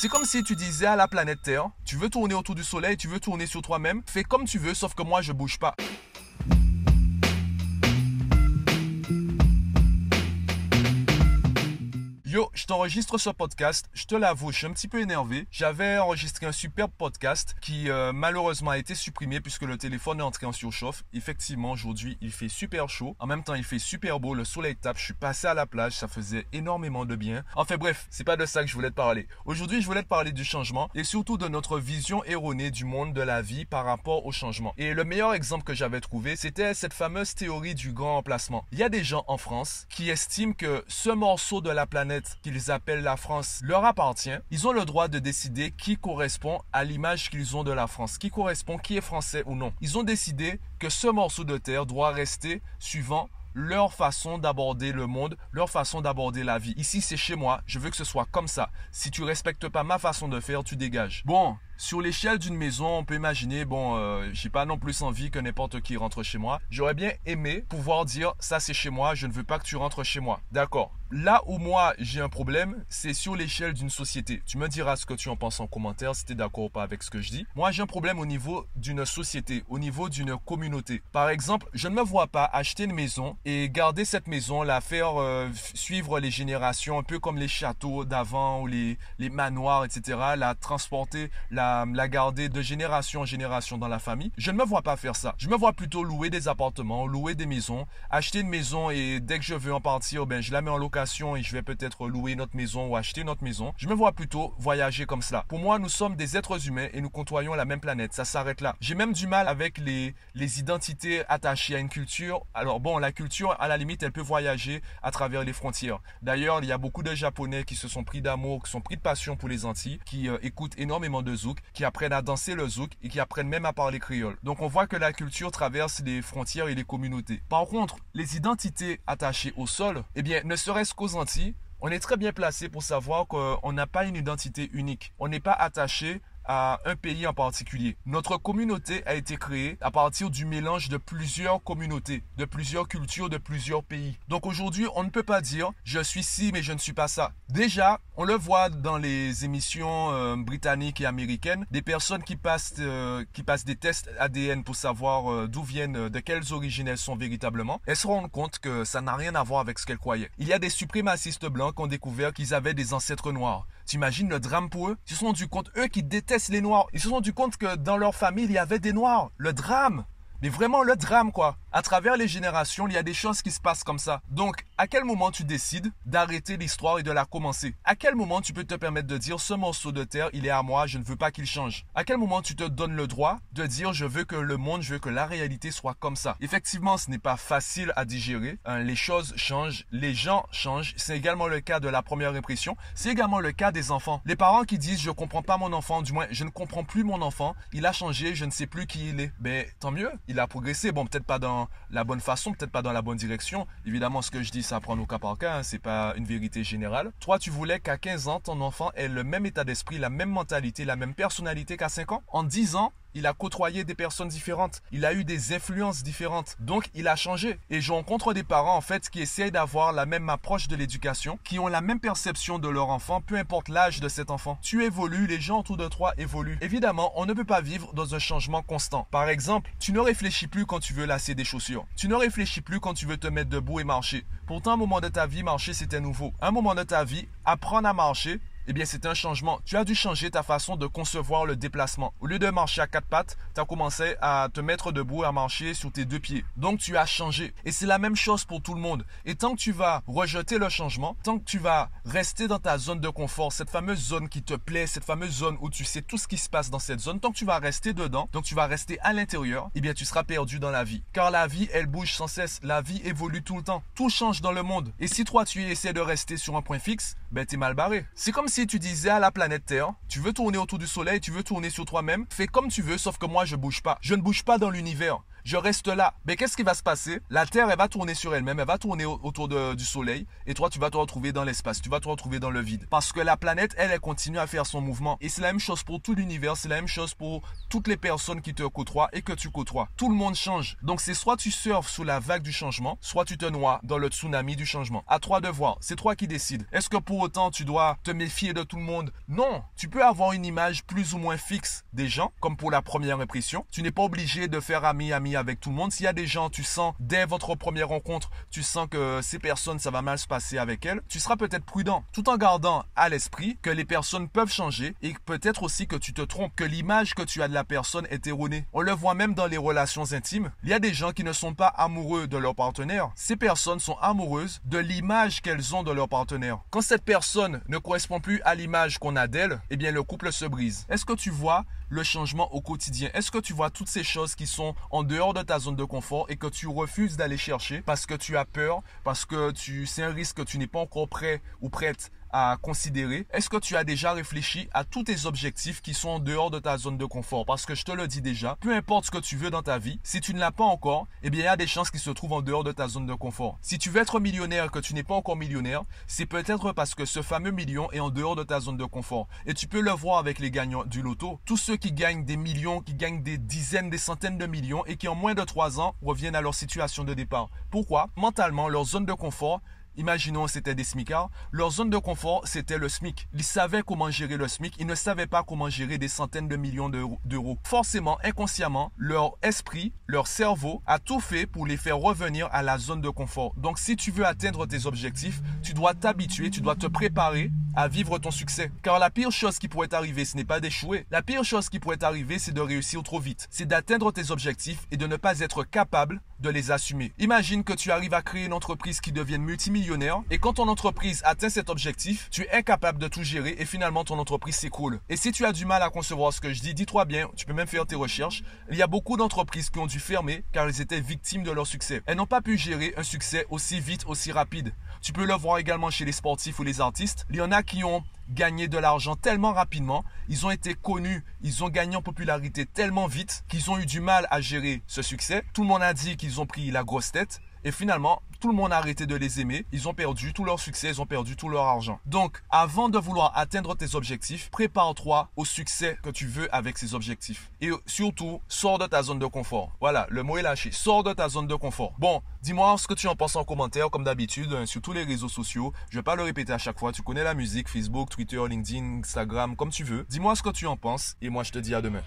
C'est comme si tu disais à la planète Terre, tu veux tourner autour du soleil, tu veux tourner sur toi-même, fais comme tu veux, sauf que moi je bouge pas. Yo, je t'enregistre ce podcast. Je te l'avoue, je suis un petit peu énervé. J'avais enregistré un superbe podcast qui euh, malheureusement a été supprimé puisque le téléphone est entré en surchauffe. Effectivement, aujourd'hui, il fait super chaud. En même temps, il fait super beau. Le soleil tape. Je suis passé à la plage. Ça faisait énormément de bien. Enfin bref, c'est pas de ça que je voulais te parler. Aujourd'hui, je voulais te parler du changement et surtout de notre vision erronée du monde de la vie par rapport au changement. Et le meilleur exemple que j'avais trouvé, c'était cette fameuse théorie du grand emplacement. Il y a des gens en France qui estiment que ce morceau de la planète qu'ils appellent la France leur appartient, ils ont le droit de décider qui correspond à l'image qu'ils ont de la France, qui correspond, qui est français ou non. Ils ont décidé que ce morceau de terre doit rester suivant leur façon d'aborder le monde, leur façon d'aborder la vie. Ici, c'est chez moi, je veux que ce soit comme ça. Si tu respectes pas ma façon de faire, tu dégages. Bon, sur l'échelle d'une maison, on peut imaginer, bon, euh, j'ai pas non plus envie que n'importe qui rentre chez moi. J'aurais bien aimé pouvoir dire, ça c'est chez moi, je ne veux pas que tu rentres chez moi. D'accord. Là où moi j'ai un problème, c'est sur l'échelle d'une société. Tu me diras ce que tu en penses en commentaire, si tu es d'accord ou pas avec ce que je dis. Moi j'ai un problème au niveau d'une société, au niveau d'une communauté. Par exemple, je ne me vois pas acheter une maison et garder cette maison, la faire euh, suivre les générations, un peu comme les châteaux d'avant ou les, les manoirs, etc. La transporter, la la, garder de génération en génération dans la famille. Je ne me vois pas faire ça. Je me vois plutôt louer des appartements, louer des maisons, acheter une maison et dès que je veux en partir, ben, je la mets en location et je vais peut-être louer notre maison ou acheter notre maison. Je me vois plutôt voyager comme cela. Pour moi, nous sommes des êtres humains et nous côtoyons la même planète. Ça s'arrête là. J'ai même du mal avec les, identités attachées à une culture. Alors bon, la culture, à la limite, elle peut voyager à travers les frontières. D'ailleurs, il y a beaucoup de Japonais qui se sont pris d'amour, qui sont pris de passion pour les Antilles, qui euh, écoutent énormément de zouk qui apprennent à danser le zouk et qui apprennent même à parler créole. Donc on voit que la culture traverse les frontières et les communautés. Par contre, les identités attachées au sol, eh bien, ne serait-ce qu'aux Antilles, on est très bien placé pour savoir qu'on n'a pas une identité unique. On n'est pas attaché à un pays en particulier. Notre communauté a été créée à partir du mélange de plusieurs communautés, de plusieurs cultures, de plusieurs pays. Donc aujourd'hui, on ne peut pas dire je suis ci mais je ne suis pas ça. Déjà, on le voit dans les émissions euh, britanniques et américaines, des personnes qui passent, euh, qui passent des tests ADN pour savoir euh, d'où viennent, de quelles origines elles sont véritablement. Elles se rendent compte que ça n'a rien à voir avec ce qu'elles croyaient. Il y a des suprémacistes blancs qui ont découvert qu'ils avaient des ancêtres noirs. T'imagines le drame pour eux? Ils se sont rendus compte, eux qui détestent les noirs, ils se sont rendus compte que dans leur famille, il y avait des noirs. Le drame mais vraiment le drame quoi. À travers les générations, il y a des choses qui se passent comme ça. Donc, à quel moment tu décides d'arrêter l'histoire et de la commencer? À quel moment tu peux te permettre de dire ce morceau de terre, il est à moi, je ne veux pas qu'il change? À quel moment tu te donnes le droit de dire je veux que le monde, je veux que la réalité soit comme ça? Effectivement, ce n'est pas facile à digérer. Hein, les choses changent, les gens changent. C'est également le cas de la première impression. C'est également le cas des enfants. Les parents qui disent je comprends pas mon enfant, du moins je ne comprends plus mon enfant, il a changé, je ne sais plus qui il est. Ben tant mieux il a progressé. Bon, peut-être pas dans la bonne façon, peut-être pas dans la bonne direction. Évidemment, ce que je dis, ça prend au cas par cas. Hein, c'est pas une vérité générale. Toi, tu voulais qu'à 15 ans, ton enfant ait le même état d'esprit, la même mentalité, la même personnalité qu'à 5 ans? En 10 ans, il a côtoyé des personnes différentes, il a eu des influences différentes, donc il a changé. Et je rencontre des parents en fait qui essayent d'avoir la même approche de l'éducation, qui ont la même perception de leur enfant, peu importe l'âge de cet enfant. Tu évolues, les gens autour de toi évoluent. Évidemment, on ne peut pas vivre dans un changement constant. Par exemple, tu ne réfléchis plus quand tu veux lasser des chaussures. Tu ne réfléchis plus quand tu veux te mettre debout et marcher. Pourtant, un moment de ta vie, marcher c'était nouveau. Un moment de ta vie, apprendre à marcher, eh bien, c'est un changement. Tu as dû changer ta façon de concevoir le déplacement. Au lieu de marcher à quatre pattes, tu as commencé à te mettre debout, à marcher sur tes deux pieds. Donc, tu as changé. Et c'est la même chose pour tout le monde. Et tant que tu vas rejeter le changement, tant que tu vas rester dans ta zone de confort, cette fameuse zone qui te plaît, cette fameuse zone où tu sais tout ce qui se passe dans cette zone, tant que tu vas rester dedans, donc tu vas rester à l'intérieur, eh bien, tu seras perdu dans la vie. Car la vie, elle bouge sans cesse. La vie évolue tout le temps. Tout change dans le monde. Et si toi, tu essaies de rester sur un point fixe, ben, t'es mal barré. C'est comme si si tu disais à la planète Terre, tu veux tourner autour du soleil, tu veux tourner sur toi-même, fais comme tu veux, sauf que moi je bouge pas. Je ne bouge pas dans l'univers. Je reste là. Mais qu'est-ce qui va se passer? La Terre, elle va tourner sur elle-même, elle va tourner autour du Soleil, et toi, tu vas te retrouver dans l'espace, tu vas te retrouver dans le vide. Parce que la planète, elle, elle continue à faire son mouvement. Et c'est la même chose pour tout l'univers, c'est la même chose pour toutes les personnes qui te côtoient et que tu côtoies. Tout le monde change. Donc c'est soit tu surfes sous la vague du changement, soit tu te noies dans le tsunami du changement. À toi de voir, c'est toi qui décides. Est-ce que pour autant tu dois te méfier de tout le monde? Non, tu peux avoir une image plus ou moins fixe des gens, comme pour la première impression. Tu n'es pas obligé de faire ami-ami avec tout le monde. S'il y a des gens, tu sens dès votre première rencontre, tu sens que ces personnes, ça va mal se passer avec elles, tu seras peut-être prudent, tout en gardant à l'esprit que les personnes peuvent changer et peut-être aussi que tu te trompes, que l'image que tu as de la personne est erronée. On le voit même dans les relations intimes. Il y a des gens qui ne sont pas amoureux de leur partenaire. Ces personnes sont amoureuses de l'image qu'elles ont de leur partenaire. Quand cette personne ne correspond plus à l'image qu'on a d'elle, eh bien le couple se brise. Est-ce que tu vois le changement au quotidien. Est-ce que tu vois toutes ces choses qui sont en dehors de ta zone de confort et que tu refuses d'aller chercher parce que tu as peur, parce que tu c'est un risque que tu n'es pas encore prêt ou prête à considérer. Est-ce que tu as déjà réfléchi à tous tes objectifs qui sont en dehors de ta zone de confort? Parce que je te le dis déjà, peu importe ce que tu veux dans ta vie, si tu ne l'as pas encore, eh bien il y a des chances qu'il se trouvent en dehors de ta zone de confort. Si tu veux être millionnaire et que tu n'es pas encore millionnaire, c'est peut-être parce que ce fameux million est en dehors de ta zone de confort. Et tu peux le voir avec les gagnants du loto. Tous ceux qui gagnent des millions, qui gagnent des dizaines, des centaines de millions et qui en moins de trois ans reviennent à leur situation de départ. Pourquoi? Mentalement, leur zone de confort Imaginons c'était des smicards. Leur zone de confort, c'était le SMIC. Ils savaient comment gérer le SMIC. Ils ne savaient pas comment gérer des centaines de millions d'euros. Forcément, inconsciemment, leur esprit, leur cerveau a tout fait pour les faire revenir à la zone de confort. Donc, si tu veux atteindre tes objectifs, tu dois t'habituer, tu dois te préparer à vivre ton succès. Car la pire chose qui pourrait t'arriver, ce n'est pas d'échouer. La pire chose qui pourrait t'arriver, c'est de réussir trop vite. C'est d'atteindre tes objectifs et de ne pas être capable de les assumer. Imagine que tu arrives à créer une entreprise qui devienne multimillionnaire et quand ton entreprise atteint cet objectif, tu es incapable de tout gérer et finalement ton entreprise s'écroule. Et si tu as du mal à concevoir ce que je dis, dis-toi bien, tu peux même faire tes recherches. Il y a beaucoup d'entreprises qui ont dû fermer car elles étaient victimes de leur succès. Elles n'ont pas pu gérer un succès aussi vite, aussi rapide. Tu peux le voir également chez les sportifs ou les artistes. Il y en a qui ont gagné de l'argent tellement rapidement, ils ont été connus, ils ont gagné en popularité tellement vite qu'ils ont eu du mal à gérer ce succès. Tout le monde a dit qu'ils ont pris la grosse tête et finalement, tout le monde a arrêté de les aimer. Ils ont perdu tout leur succès, ils ont perdu tout leur argent. Donc, avant de vouloir atteindre tes objectifs, prépare-toi au succès que tu veux avec ces objectifs. Et surtout, sors de ta zone de confort. Voilà, le mot est lâché. Sors de ta zone de confort. Bon, dis-moi ce que tu en penses en commentaire, comme d'habitude, hein, sur tous les réseaux sociaux. Je vais pas le répéter à chaque fois. Tu connais la musique, Facebook, Twitter, LinkedIn, Instagram, comme tu veux. Dis-moi ce que tu en penses et moi je te dis à demain.